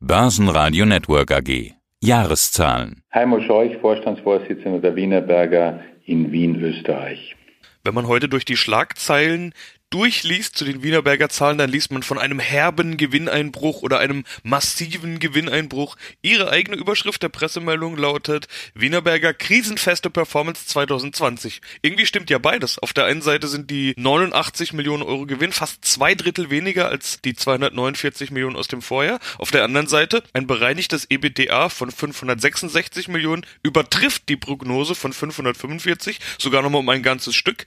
Börsenradio Network AG. Jahreszahlen. Heimo Scheuch, Vorstandsvorsitzender der Wienerberger in Wien, Österreich. Wenn man heute durch die Schlagzeilen durchliest zu den Wienerberger Zahlen, dann liest man von einem herben Gewinneinbruch oder einem massiven Gewinneinbruch. Ihre eigene Überschrift der Pressemeldung lautet Wienerberger krisenfeste Performance 2020. Irgendwie stimmt ja beides. Auf der einen Seite sind die 89 Millionen Euro Gewinn fast zwei Drittel weniger als die 249 Millionen aus dem Vorjahr. Auf der anderen Seite ein bereinigtes EBITDA von 566 Millionen übertrifft die Prognose von 545 sogar nochmal um ein ganzes Stück.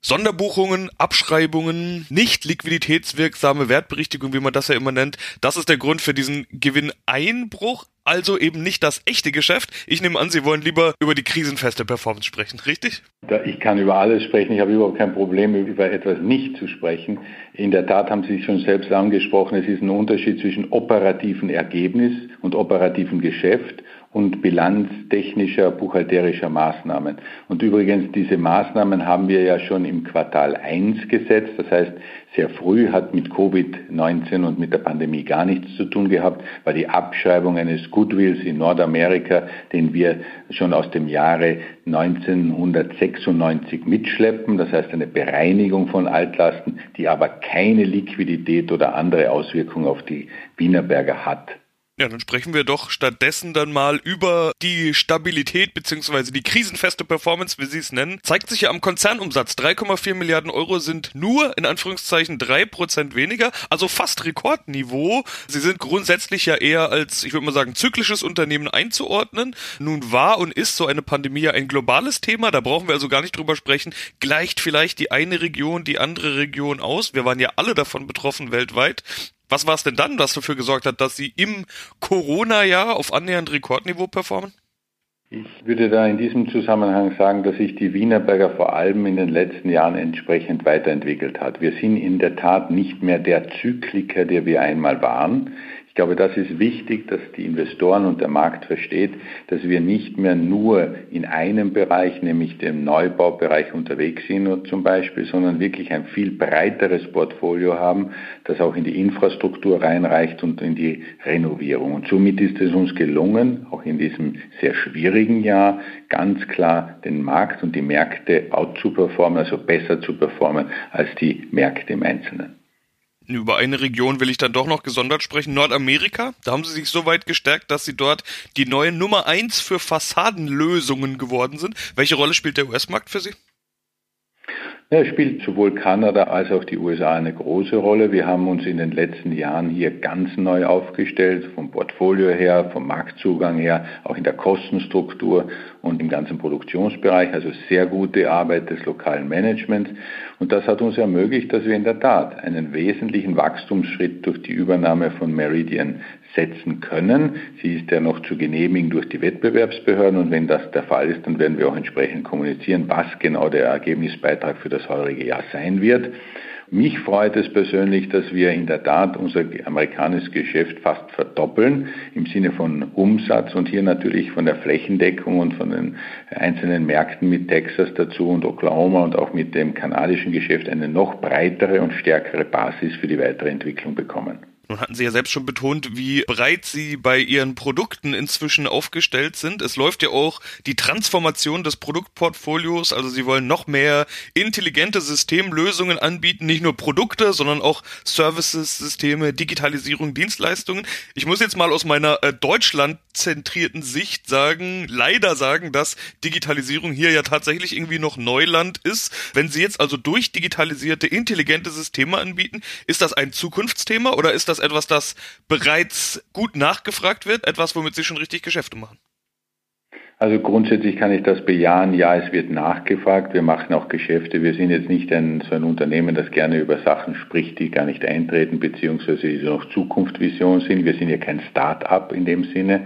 Sonderbuchungen, Abschreibungen, nicht liquiditätswirksame Wertberichtigung, wie man das ja immer nennt, das ist der Grund für diesen Gewinneinbruch, also eben nicht das echte Geschäft. Ich nehme an, Sie wollen lieber über die krisenfeste Performance sprechen, richtig? Ich kann über alles sprechen. Ich habe überhaupt kein Problem, über etwas nicht zu sprechen. In der Tat haben Sie sich schon selbst angesprochen, es ist ein Unterschied zwischen operativen Ergebnis und operativen Geschäft und bilanztechnischer, buchhalterischer Maßnahmen. Und übrigens, diese Maßnahmen haben wir ja schon im Quartal 1 gesetzt. Das heißt, sehr früh hat mit Covid-19 und mit der Pandemie gar nichts zu tun gehabt, war die Abschreibung eines Goodwills in Nordamerika, den wir schon aus dem Jahre 1996 mitschleppen. Das heißt, eine Bereinigung von Altlasten, die aber keine Liquidität oder andere Auswirkungen auf die Wienerberger hat. Ja, dann sprechen wir doch stattdessen dann mal über die Stabilität beziehungsweise die krisenfeste Performance, wie Sie es nennen. Zeigt sich ja am Konzernumsatz. 3,4 Milliarden Euro sind nur in Anführungszeichen drei Prozent weniger, also fast Rekordniveau. Sie sind grundsätzlich ja eher als, ich würde mal sagen, zyklisches Unternehmen einzuordnen. Nun war und ist so eine Pandemie ja ein globales Thema, da brauchen wir also gar nicht drüber sprechen. Gleicht vielleicht die eine Region die andere Region aus? Wir waren ja alle davon betroffen weltweit. Was war es denn dann, was dafür gesorgt hat, dass Sie im Corona-Jahr auf annähernd Rekordniveau performen? Ich würde da in diesem Zusammenhang sagen, dass sich die Wienerberger vor allem in den letzten Jahren entsprechend weiterentwickelt hat. Wir sind in der Tat nicht mehr der Zykliker, der wir einmal waren glaube, das ist wichtig, dass die Investoren und der Markt versteht, dass wir nicht mehr nur in einem Bereich, nämlich dem Neubaubereich unterwegs sind zum Beispiel, sondern wirklich ein viel breiteres Portfolio haben, das auch in die Infrastruktur reinreicht und in die Renovierung. Und somit ist es uns gelungen, auch in diesem sehr schwierigen Jahr, ganz klar den Markt und die Märkte out zu performen, also besser zu performen als die Märkte im Einzelnen über eine Region will ich dann doch noch gesondert sprechen. Nordamerika, da haben sie sich so weit gestärkt, dass sie dort die neue Nummer eins für Fassadenlösungen geworden sind. Welche Rolle spielt der US-Markt für Sie? Ja, spielt sowohl Kanada als auch die USA eine große Rolle. Wir haben uns in den letzten Jahren hier ganz neu aufgestellt, vom Portfolio her, vom Marktzugang her, auch in der Kostenstruktur und im ganzen Produktionsbereich. Also sehr gute Arbeit des lokalen Managements. Und das hat uns ermöglicht, dass wir in der Tat einen wesentlichen Wachstumsschritt durch die Übernahme von Meridian setzen können. Sie ist ja noch zu genehmigen durch die Wettbewerbsbehörden und wenn das der Fall ist, dann werden wir auch entsprechend kommunizieren, was genau der Ergebnisbeitrag für das heurige Jahr sein wird. Mich freut es persönlich, dass wir in der Tat unser amerikanisches Geschäft fast verdoppeln im Sinne von Umsatz und hier natürlich von der Flächendeckung und von den einzelnen Märkten mit Texas dazu und Oklahoma und auch mit dem kanadischen Geschäft eine noch breitere und stärkere Basis für die weitere Entwicklung bekommen. Nun hatten Sie ja selbst schon betont, wie breit Sie bei Ihren Produkten inzwischen aufgestellt sind. Es läuft ja auch die Transformation des Produktportfolios. Also Sie wollen noch mehr intelligente Systemlösungen anbieten. Nicht nur Produkte, sondern auch Services, Systeme, Digitalisierung, Dienstleistungen. Ich muss jetzt mal aus meiner äh, Deutschland zentrierten Sicht sagen, leider sagen, dass Digitalisierung hier ja tatsächlich irgendwie noch Neuland ist. Wenn Sie jetzt also durch digitalisierte, intelligente Systeme anbieten, ist das ein Zukunftsthema oder ist das das etwas, das bereits gut nachgefragt wird, etwas, womit Sie schon richtig Geschäfte machen? Also grundsätzlich kann ich das bejahen. Ja, es wird nachgefragt. Wir machen auch Geschäfte. Wir sind jetzt nicht ein, so ein Unternehmen, das gerne über Sachen spricht, die gar nicht eintreten, beziehungsweise die noch Zukunftsvision sind. Wir sind ja kein Start-up in dem Sinne.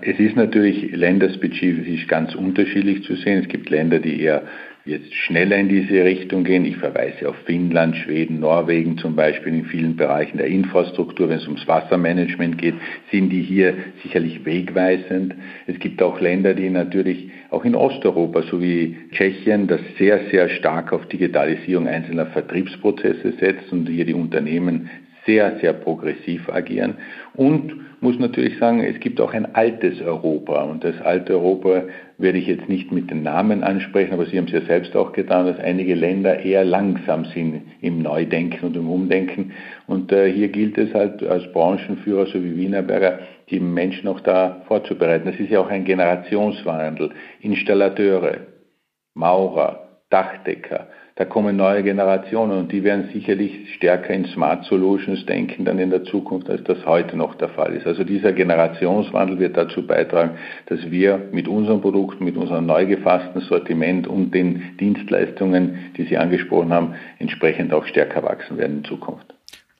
Es ist natürlich länderspezifisch ganz unterschiedlich zu sehen. Es gibt Länder, die eher jetzt schneller in diese Richtung gehen. Ich verweise auf Finnland, Schweden, Norwegen zum Beispiel in vielen Bereichen der Infrastruktur. Wenn es ums Wassermanagement geht, sind die hier sicherlich wegweisend. Es gibt auch Länder, die natürlich auch in Osteuropa, so wie Tschechien, das sehr, sehr stark auf Digitalisierung einzelner Vertriebsprozesse setzt und hier die Unternehmen sehr, sehr progressiv agieren und muss natürlich sagen, es gibt auch ein altes Europa und das alte Europa werde ich jetzt nicht mit den Namen ansprechen, aber Sie haben es ja selbst auch getan, dass einige Länder eher langsam sind im Neudenken und im Umdenken und äh, hier gilt es halt als Branchenführer, so wie Wienerberger, die Menschen auch da vorzubereiten. Das ist ja auch ein Generationswandel. Installateure, Maurer, Dachdecker, da kommen neue Generationen und die werden sicherlich stärker in Smart Solutions denken dann in der Zukunft, als das heute noch der Fall ist. Also dieser Generationswandel wird dazu beitragen, dass wir mit unseren Produkten, mit unserem neu gefassten Sortiment und den Dienstleistungen, die Sie angesprochen haben, entsprechend auch stärker wachsen werden in Zukunft.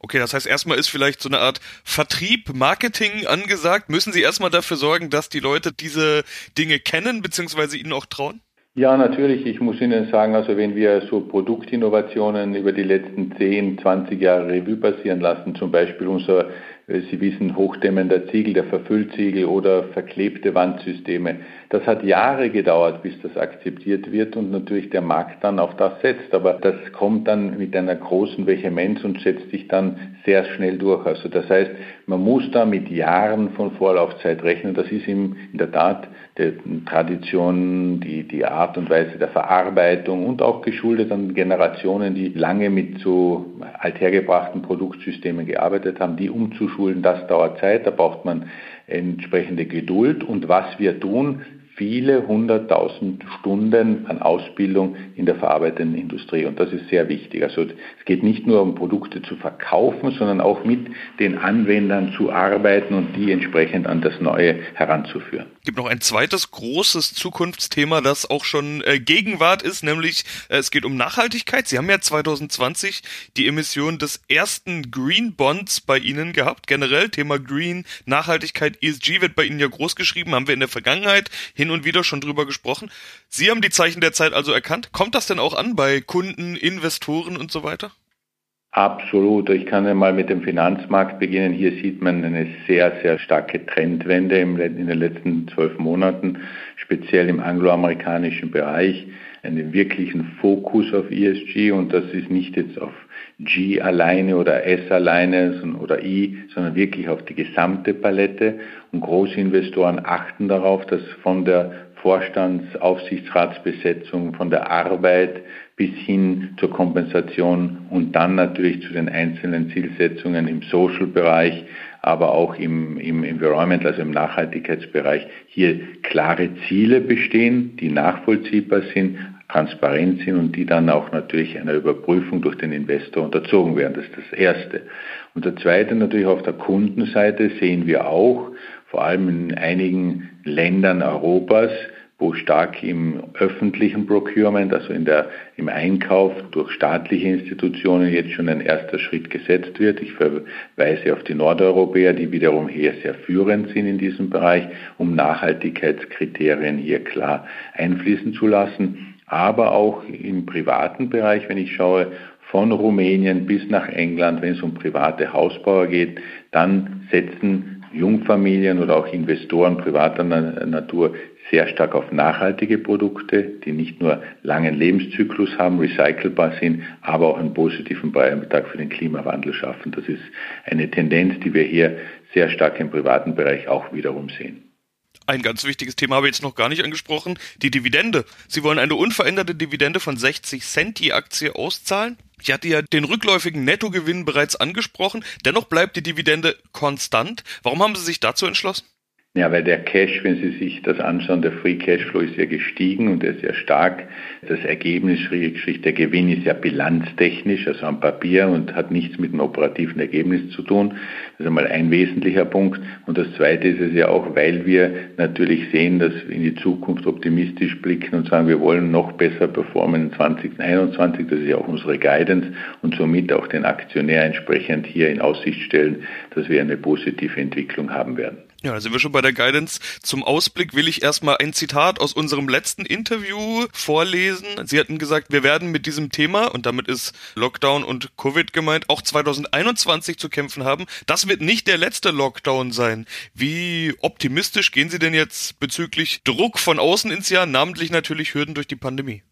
Okay, das heißt, erstmal ist vielleicht so eine Art Vertrieb, Marketing angesagt. Müssen Sie erstmal dafür sorgen, dass die Leute diese Dinge kennen, beziehungsweise ihnen auch trauen? Ja, natürlich. Ich muss Ihnen sagen, also wenn wir so Produktinnovationen über die letzten 10, 20 Jahre Revue passieren lassen, zum Beispiel unser äh, Sie wissen, hochdämmender Ziegel, der Verfüllziegel oder verklebte Wandsysteme. Das hat Jahre gedauert, bis das akzeptiert wird und natürlich der Markt dann auf das setzt. Aber das kommt dann mit einer großen Vehemenz und setzt sich dann sehr schnell durch. Also das heißt, man muss da mit Jahren von Vorlaufzeit rechnen. Das ist in der Tat der Tradition, die, die Art und Weise der Verarbeitung und auch geschuldet an Generationen, die lange mit so althergebrachten Produktsystemen gearbeitet haben, die umzuschulen, das dauert Zeit, da braucht man entsprechende Geduld. Und was wir tun, viele hunderttausend Stunden an Ausbildung in der verarbeitenden Industrie. Und das ist sehr wichtig. Also es geht nicht nur um Produkte zu verkaufen, sondern auch mit den Anwendern zu arbeiten und die entsprechend an das Neue heranzuführen. Es gibt noch ein zweites großes Zukunftsthema, das auch schon äh, Gegenwart ist, nämlich äh, es geht um Nachhaltigkeit. Sie haben ja 2020 die Emission des ersten Green Bonds bei Ihnen gehabt. Generell Thema Green, Nachhaltigkeit, ESG wird bei Ihnen ja groß geschrieben, haben wir in der Vergangenheit hin hin und wieder schon drüber gesprochen. Sie haben die Zeichen der Zeit also erkannt. Kommt das denn auch an bei Kunden, Investoren und so weiter? Absolut. Ich kann ja mal mit dem Finanzmarkt beginnen. Hier sieht man eine sehr, sehr starke Trendwende in den letzten zwölf Monaten, speziell im angloamerikanischen Bereich, einen wirklichen Fokus auf ESG und das ist nicht jetzt auf G alleine oder S alleine oder I, sondern wirklich auf die gesamte Palette. Und Großinvestoren achten darauf, dass von der Vorstandsaufsichtsratsbesetzung, von der Arbeit bis hin zur Kompensation und dann natürlich zu den einzelnen Zielsetzungen im Social-Bereich, aber auch im, im Environment, also im Nachhaltigkeitsbereich, hier klare Ziele bestehen, die nachvollziehbar sind, transparent sind und die dann auch natürlich einer Überprüfung durch den Investor unterzogen werden. Das ist das Erste. Und der Zweite natürlich auf der Kundenseite sehen wir auch, vor allem in einigen Ländern Europas, wo stark im öffentlichen Procurement, also in der, im Einkauf durch staatliche Institutionen jetzt schon ein erster Schritt gesetzt wird. Ich verweise auf die Nordeuropäer, die wiederum hier sehr führend sind in diesem Bereich, um Nachhaltigkeitskriterien hier klar einfließen zu lassen aber auch im privaten Bereich, wenn ich schaue, von Rumänien bis nach England, wenn es um private Hausbauer geht, dann setzen Jungfamilien oder auch Investoren privater Natur sehr stark auf nachhaltige Produkte, die nicht nur langen Lebenszyklus haben, recycelbar sind, aber auch einen positiven Beitrag für den Klimawandel schaffen. Das ist eine Tendenz, die wir hier sehr stark im privaten Bereich auch wiederum sehen. Ein ganz wichtiges Thema habe ich jetzt noch gar nicht angesprochen, die Dividende. Sie wollen eine unveränderte Dividende von 60 Cent die Aktie auszahlen. Ich hatte ja den rückläufigen Nettogewinn bereits angesprochen. Dennoch bleibt die Dividende konstant. Warum haben Sie sich dazu entschlossen? Ja, weil der Cash, wenn Sie sich das anschauen, der Free Cashflow ist ja gestiegen und er ist ja stark. Das Ergebnis, der Gewinn ist ja bilanztechnisch, also am Papier und hat nichts mit dem operativen Ergebnis zu tun. Das ist einmal ein wesentlicher Punkt. Und das Zweite ist es ja auch, weil wir natürlich sehen, dass wir in die Zukunft optimistisch blicken und sagen, wir wollen noch besser performen in 2021. Das ist ja auch unsere Guidance und somit auch den Aktionär entsprechend hier in Aussicht stellen, dass wir eine positive Entwicklung haben werden. Ja, da sind wir schon bei der Guidance. Zum Ausblick will ich erstmal ein Zitat aus unserem letzten Interview vorlesen. Sie hatten gesagt, wir werden mit diesem Thema, und damit ist Lockdown und Covid gemeint, auch 2021 zu kämpfen haben. Das wird nicht der letzte Lockdown sein. Wie optimistisch gehen Sie denn jetzt bezüglich Druck von außen ins Jahr, namentlich natürlich Hürden durch die Pandemie?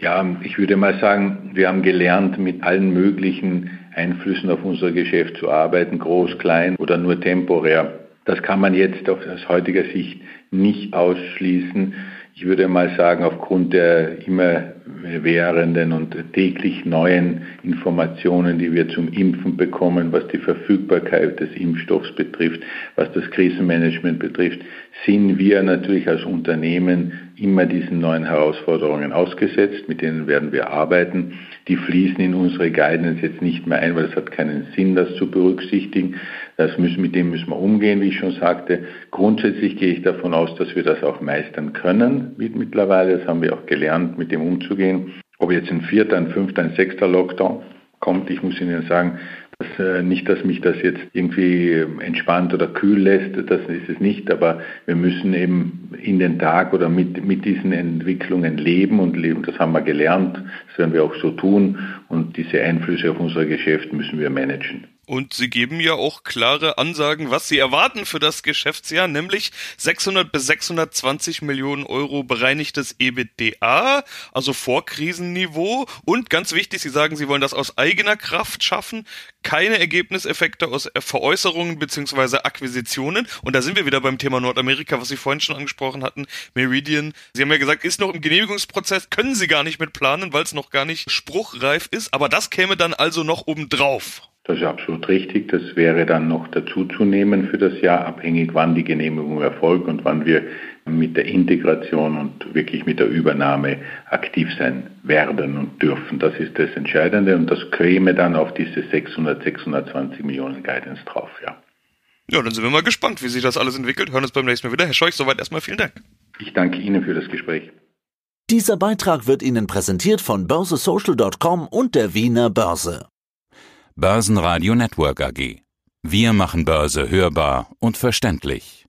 Ja, ich würde mal sagen, wir haben gelernt, mit allen möglichen Einflüssen auf unser Geschäft zu arbeiten, groß, klein oder nur temporär. Das kann man jetzt aus heutiger Sicht nicht ausschließen. Ich würde mal sagen, aufgrund der immer währenden und täglich neuen Informationen, die wir zum Impfen bekommen, was die Verfügbarkeit des Impfstoffs betrifft, was das Krisenmanagement betrifft, sind wir natürlich als Unternehmen immer diesen neuen Herausforderungen ausgesetzt, mit denen werden wir arbeiten. Die fließen in unsere Guidance jetzt nicht mehr ein, weil es hat keinen Sinn, das zu berücksichtigen. Das müssen, mit dem müssen wir umgehen, wie ich schon sagte. Grundsätzlich gehe ich davon aus, dass wir das auch meistern können mittlerweile. Das haben wir auch gelernt, mit dem umzugehen. Ob jetzt ein vierter, ein fünfter, ein sechster Lockdown kommt, ich muss Ihnen sagen, dass, äh, nicht, dass mich das jetzt irgendwie entspannt oder kühl lässt, das ist es nicht, aber wir müssen eben in den Tag oder mit, mit diesen Entwicklungen leben und leben, das haben wir gelernt, das werden wir auch so tun und diese Einflüsse auf unser Geschäft müssen wir managen. Und sie geben ja auch klare Ansagen, was sie erwarten für das Geschäftsjahr, nämlich 600 bis 620 Millionen Euro bereinigtes EBITDA, also Vorkrisenniveau. Und ganz wichtig, sie sagen, sie wollen das aus eigener Kraft schaffen, keine Ergebniseffekte aus Veräußerungen beziehungsweise Akquisitionen. Und da sind wir wieder beim Thema Nordamerika, was Sie vorhin schon angesprochen hatten, Meridian. Sie haben ja gesagt, ist noch im Genehmigungsprozess, können Sie gar nicht mit planen, weil es noch gar nicht spruchreif ist. Aber das käme dann also noch obendrauf. Das ist absolut richtig. Das wäre dann noch dazuzunehmen für das Jahr, abhängig wann die Genehmigung erfolgt und wann wir mit der Integration und wirklich mit der Übernahme aktiv sein werden und dürfen. Das ist das Entscheidende und das käme dann auf diese 600, 620 Millionen Guidance drauf, ja. Ja, dann sind wir mal gespannt, wie sich das alles entwickelt. Hören uns beim nächsten Mal wieder. Herr Scheuch, soweit erstmal vielen Dank. Ich danke Ihnen für das Gespräch. Dieser Beitrag wird Ihnen präsentiert von börsesocial.com und der Wiener Börse. Börsenradio Network AG. Wir machen Börse hörbar und verständlich.